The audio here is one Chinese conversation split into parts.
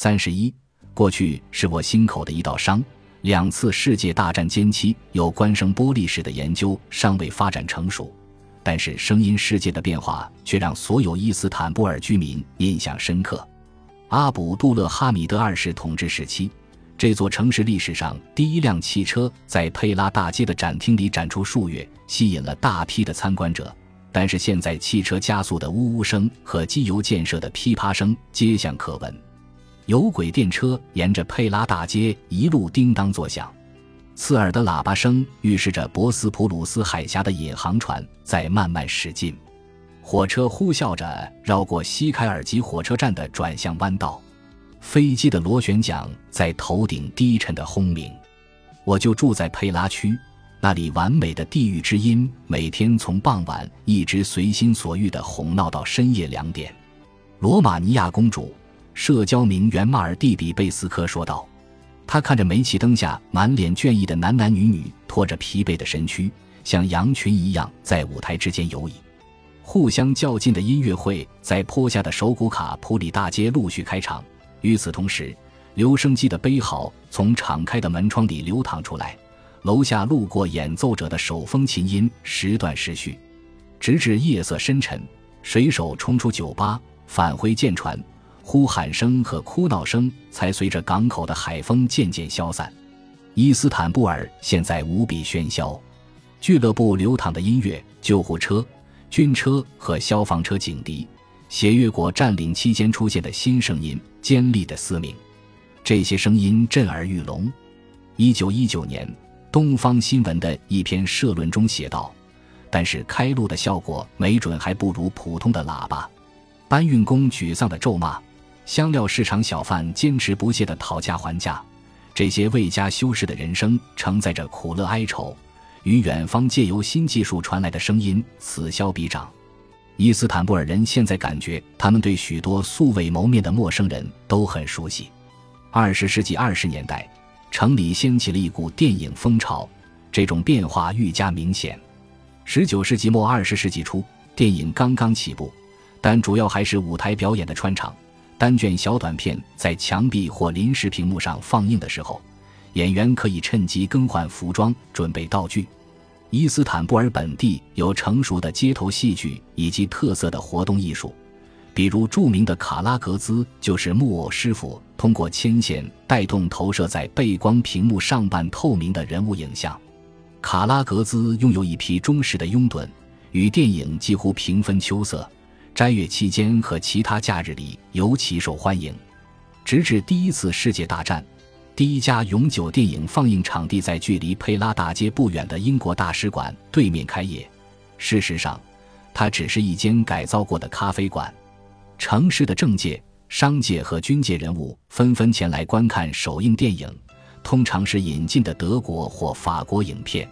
三十一，过去是我心口的一道伤。两次世界大战间期，有关声波历史的研究尚未发展成熟，但是声音世界的变化却让所有伊斯坦布尔居民印象深刻。阿卜杜勒哈米德二世统治时期，这座城市历史上第一辆汽车在佩拉大街的展厅里展出数月，吸引了大批的参观者。但是现在，汽车加速的呜呜声和机油溅射的噼啪声皆响可闻。有轨电车沿着佩拉大街一路叮当作响，刺耳的喇叭声预示着博斯普鲁斯海峡的引航船在慢慢驶近。火车呼啸着绕过西凯尔吉火车站的转向弯道，飞机的螺旋桨在头顶低沉的轰鸣。我就住在佩拉区，那里完美的地狱之音每天从傍晚一直随心所欲地哄闹到深夜两点。罗马尼亚公主。社交名媛马尔蒂比贝斯科说道：“他看着煤气灯下满脸倦意的男男女女，拖着疲惫的身躯，像羊群一样在舞台之间游移。互相较劲的音乐会在坡下的首古卡普里大街陆续开场。与此同时，留声机的悲嚎从敞开的门窗里流淌出来。楼下路过演奏者的手风琴音时断时续，直至夜色深沉，水手冲出酒吧，返回舰船。”呼喊声和哭闹声才随着港口的海风渐渐消散。伊斯坦布尔现在无比喧嚣，俱乐部流淌的音乐、救护车、军车和消防车警笛、协约国占领期间出现的新声音、尖利的嘶鸣，这些声音震耳欲聋。一九一九年，《东方新闻》的一篇社论中写道：“但是开路的效果没准还不如普通的喇叭。”搬运工沮丧的咒骂。香料市场小贩坚持不懈地讨价还价，这些未加修饰的人生承载着苦乐哀愁，与远方借由新技术传来的声音此消彼长。伊斯坦布尔人现在感觉，他们对许多素未谋面的陌生人都很熟悉。二十世纪二十年代，城里掀起了一股电影风潮，这种变化愈加明显。十九世纪末二十世纪初，电影刚刚起步，但主要还是舞台表演的穿场。单卷小短片在墙壁或临时屏幕上放映的时候，演员可以趁机更换服装、准备道具。伊斯坦布尔本地有成熟的街头戏剧以及特色的活动艺术，比如著名的卡拉格兹就是木偶师傅通过牵线带动投射在背光屏幕上半透明的人物影像。卡拉格兹拥有一批忠实的拥趸，与电影几乎平分秋色。斋月期间和其他假日里尤其受欢迎，直至第一次世界大战，第一家永久电影放映场地在距离佩拉大街不远的英国大使馆对面开业。事实上，它只是一间改造过的咖啡馆。城市的政界、商界和军界人物纷纷前来观看首映电影，通常是引进的德国或法国影片。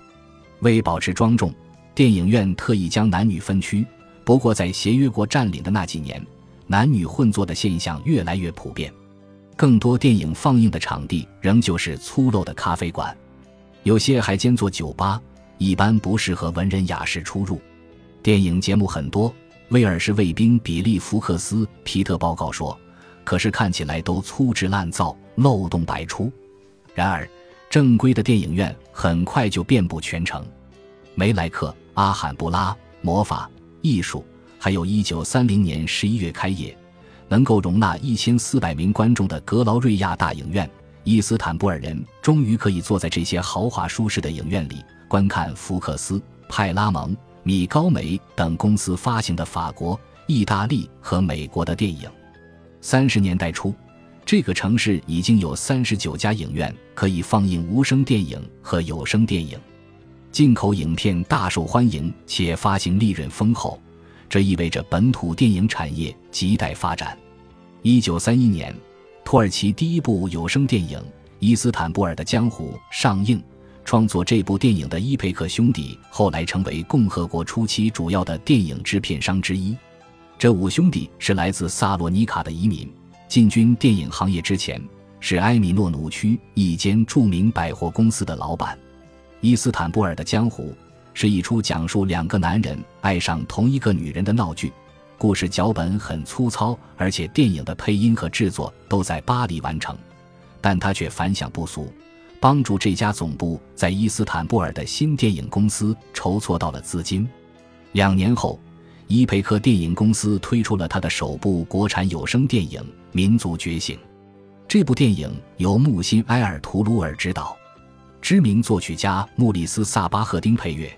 为保持庄重，电影院特意将男女分区。不过，在协约国占领的那几年，男女混坐的现象越来越普遍。更多电影放映的场地仍旧是粗陋的咖啡馆，有些还兼做酒吧，一般不适合文人雅士出入。电影节目很多，威尔士卫兵比利·福克斯·皮特报告说，可是看起来都粗制滥造，漏洞百出。然而，正规的电影院很快就遍布全城。梅莱克、阿罕布拉、魔法。艺术，还有一九三零年十一月开业，能够容纳一千四百名观众的格劳瑞亚大影院。伊斯坦布尔人终于可以坐在这些豪华舒适的影院里，观看福克斯、派拉蒙、米高梅等公司发行的法国、意大利和美国的电影。三十年代初，这个城市已经有三十九家影院可以放映无声电影和有声电影。进口影片大受欢迎，且发行利润丰厚，这意味着本土电影产业亟待发展。一九三一年，土耳其第一部有声电影《伊斯坦布尔的江湖》上映。创作这部电影的伊佩克兄弟后来成为共和国初期主要的电影制片商之一。这五兄弟是来自萨洛尼卡的移民，进军电影行业之前是埃米诺努区一间著名百货公司的老板。伊斯坦布尔的江湖是一出讲述两个男人爱上同一个女人的闹剧。故事脚本很粗糙，而且电影的配音和制作都在巴黎完成，但他却反响不俗，帮助这家总部在伊斯坦布尔的新电影公司筹措到了资金。两年后，伊培克电影公司推出了他的首部国产有声电影《民族觉醒》。这部电影由穆辛埃尔图鲁尔执导，知名作曲家穆里斯萨巴赫丁配乐。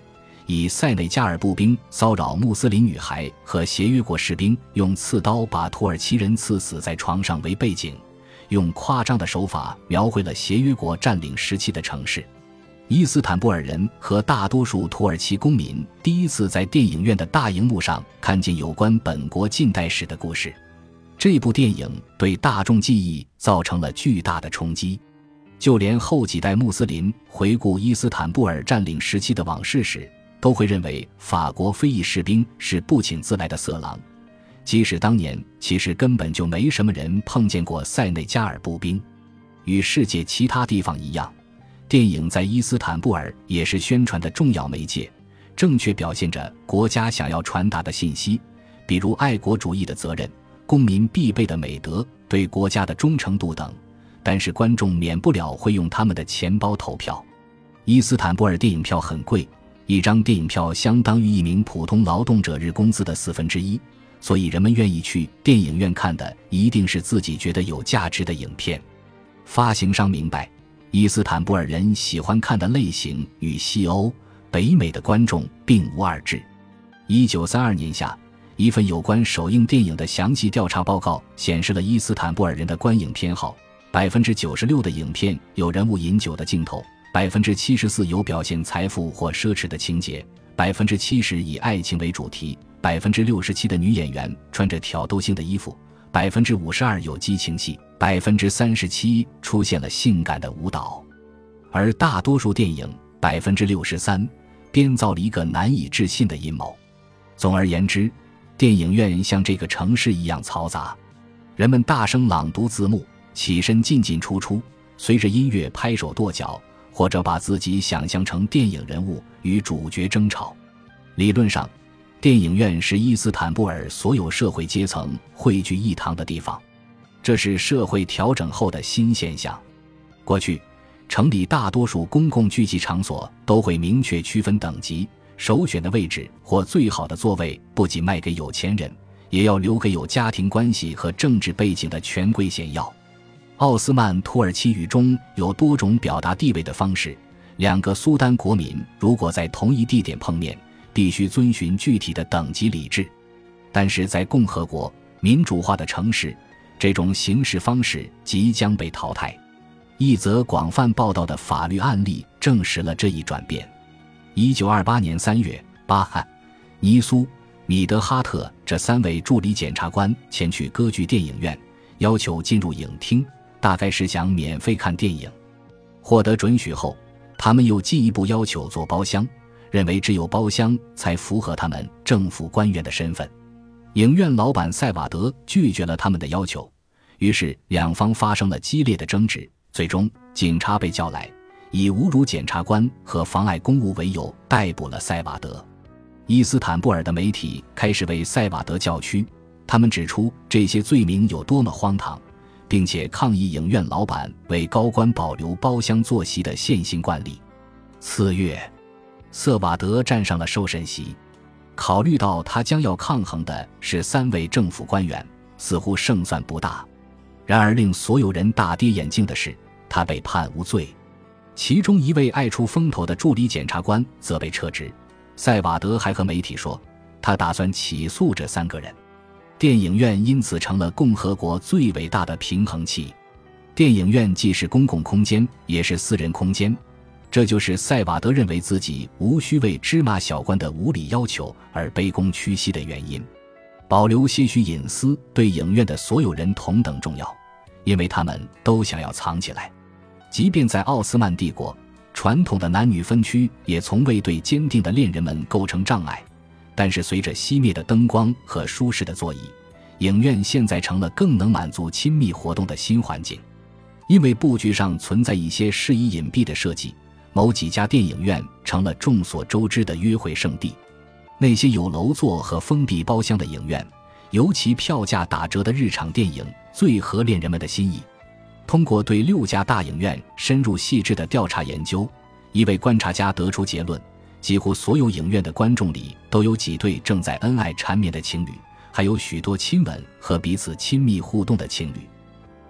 以塞内加尔步兵骚扰穆斯林女孩和协约国士兵用刺刀把土耳其人刺死在床上为背景，用夸张的手法描绘了协约国占领时期的城市。伊斯坦布尔人和大多数土耳其公民第一次在电影院的大荧幕上看见有关本国近代史的故事。这部电影对大众记忆造成了巨大的冲击，就连后几代穆斯林回顾伊斯坦布尔占领时期的往事时。都会认为法国非裔士兵是不请自来的色狼，即使当年其实根本就没什么人碰见过塞内加尔步兵。与世界其他地方一样，电影在伊斯坦布尔也是宣传的重要媒介，正确表现着国家想要传达的信息，比如爱国主义的责任、公民必备的美德、对国家的忠诚度等。但是观众免不了会用他们的钱包投票。伊斯坦布尔电影票很贵。一张电影票相当于一名普通劳动者日工资的四分之一，所以人们愿意去电影院看的一定是自己觉得有价值的影片。发行商明白，伊斯坦布尔人喜欢看的类型与西欧、北美的观众并无二致。一九三二年夏，一份有关首映电影的详细调查报告显示了伊斯坦布尔人的观影偏好：百分之九十六的影片有人物饮酒的镜头。百分之七十四有表现财富或奢侈的情节，百分之七十以爱情为主题，百分之六十七的女演员穿着挑逗性的衣服，百分之五十二有激情戏，百分之三十七出现了性感的舞蹈，而大多数电影百分之六十三编造了一个难以置信的阴谋。总而言之，电影院像这个城市一样嘈杂，人们大声朗读字幕，起身进进出出，随着音乐拍手跺脚。或者把自己想象成电影人物与主角争吵。理论上，电影院是伊斯坦布尔所有社会阶层汇聚一堂的地方，这是社会调整后的新现象。过去，城里大多数公共聚集场所都会明确区分等级，首选的位置或最好的座位不仅卖给有钱人，也要留给有家庭关系和政治背景的权贵显要。奥斯曼土耳其语中有多种表达地位的方式。两个苏丹国民如果在同一地点碰面，必须遵循具体的等级礼制。但是在共和国民主化的城市，这种行事方式即将被淘汰。一则广泛报道的法律案例证实了这一转变。一九二八年三月，巴汉、尼苏、米德哈特这三位助理检察官前去歌剧电影院，要求进入影厅。大概是想免费看电影，获得准许后，他们又进一步要求做包厢，认为只有包厢才符合他们政府官员的身份。影院老板塞瓦德拒绝了他们的要求，于是两方发生了激烈的争执。最终，警察被叫来，以侮辱检察官和妨碍公务为由逮捕了塞瓦德。伊斯坦布尔的媒体开始为塞瓦德叫屈，他们指出这些罪名有多么荒唐。并且抗议影院老板为高官保留包厢坐席的现行惯例。次月，瑟瓦德站上了受审席。考虑到他将要抗衡的是三位政府官员，似乎胜算不大。然而，令所有人大跌眼镜的是，他被判无罪。其中一位爱出风头的助理检察官则被撤职。塞瓦德还和媒体说，他打算起诉这三个人。电影院因此成了共和国最伟大的平衡器。电影院既是公共空间，也是私人空间，这就是塞瓦德认为自己无需为芝麻小官的无理要求而卑躬屈膝的原因。保留些许隐私对影院的所有人同等重要，因为他们都想要藏起来。即便在奥斯曼帝国，传统的男女分区也从未对坚定的恋人们构成障碍。但是，随着熄灭的灯光和舒适的座椅，影院现在成了更能满足亲密活动的新环境。因为布局上存在一些适宜隐蔽的设计，某几家电影院成了众所周知的约会圣地。那些有楼座和封闭包厢的影院，尤其票价打折的日常电影最合恋人们的心意。通过对六家大影院深入细致的调查研究，一位观察家得出结论：几乎所有影院的观众里都有几对正在恩爱缠绵的情侣，还有许多亲吻和彼此亲密互动的情侣。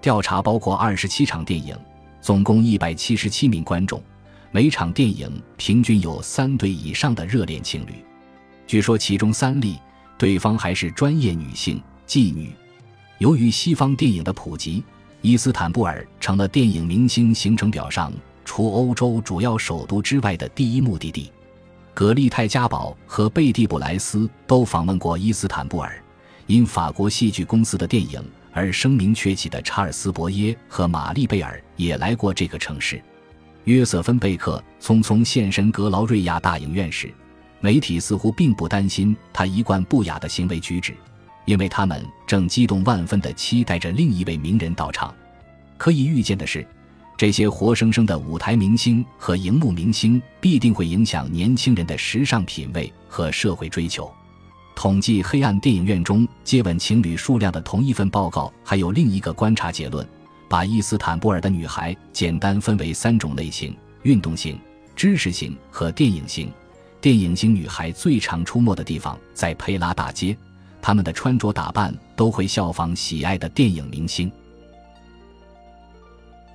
调查包括二十七场电影，总共一百七十七名观众，每场电影平均有三对以上的热恋情侣。据说其中三例对方还是专业女性妓女。由于西方电影的普及。伊斯坦布尔成了电影明星行程表上除欧洲主要首都之外的第一目的地。格利泰·嘉宝和贝蒂·布莱斯都访问过伊斯坦布尔。因法国戏剧公司的电影而声名鹊起的查尔斯·伯耶和玛丽·贝尔也来过这个城市。约瑟芬·贝克匆匆现身格劳瑞亚大影院时，媒体似乎并不担心他一贯不雅的行为举止。因为他们正激动万分地期待着另一位名人到场。可以预见的是，这些活生生的舞台明星和荧幕明星必定会影响年轻人的时尚品味和社会追求。统计黑暗电影院中接吻情侣数量的同一份报告还有另一个观察结论：把伊斯坦布尔的女孩简单分为三种类型：运动型、知识型和电影型。电影型女孩最常出没的地方在佩拉大街。他们的穿着打扮都会效仿喜爱的电影明星。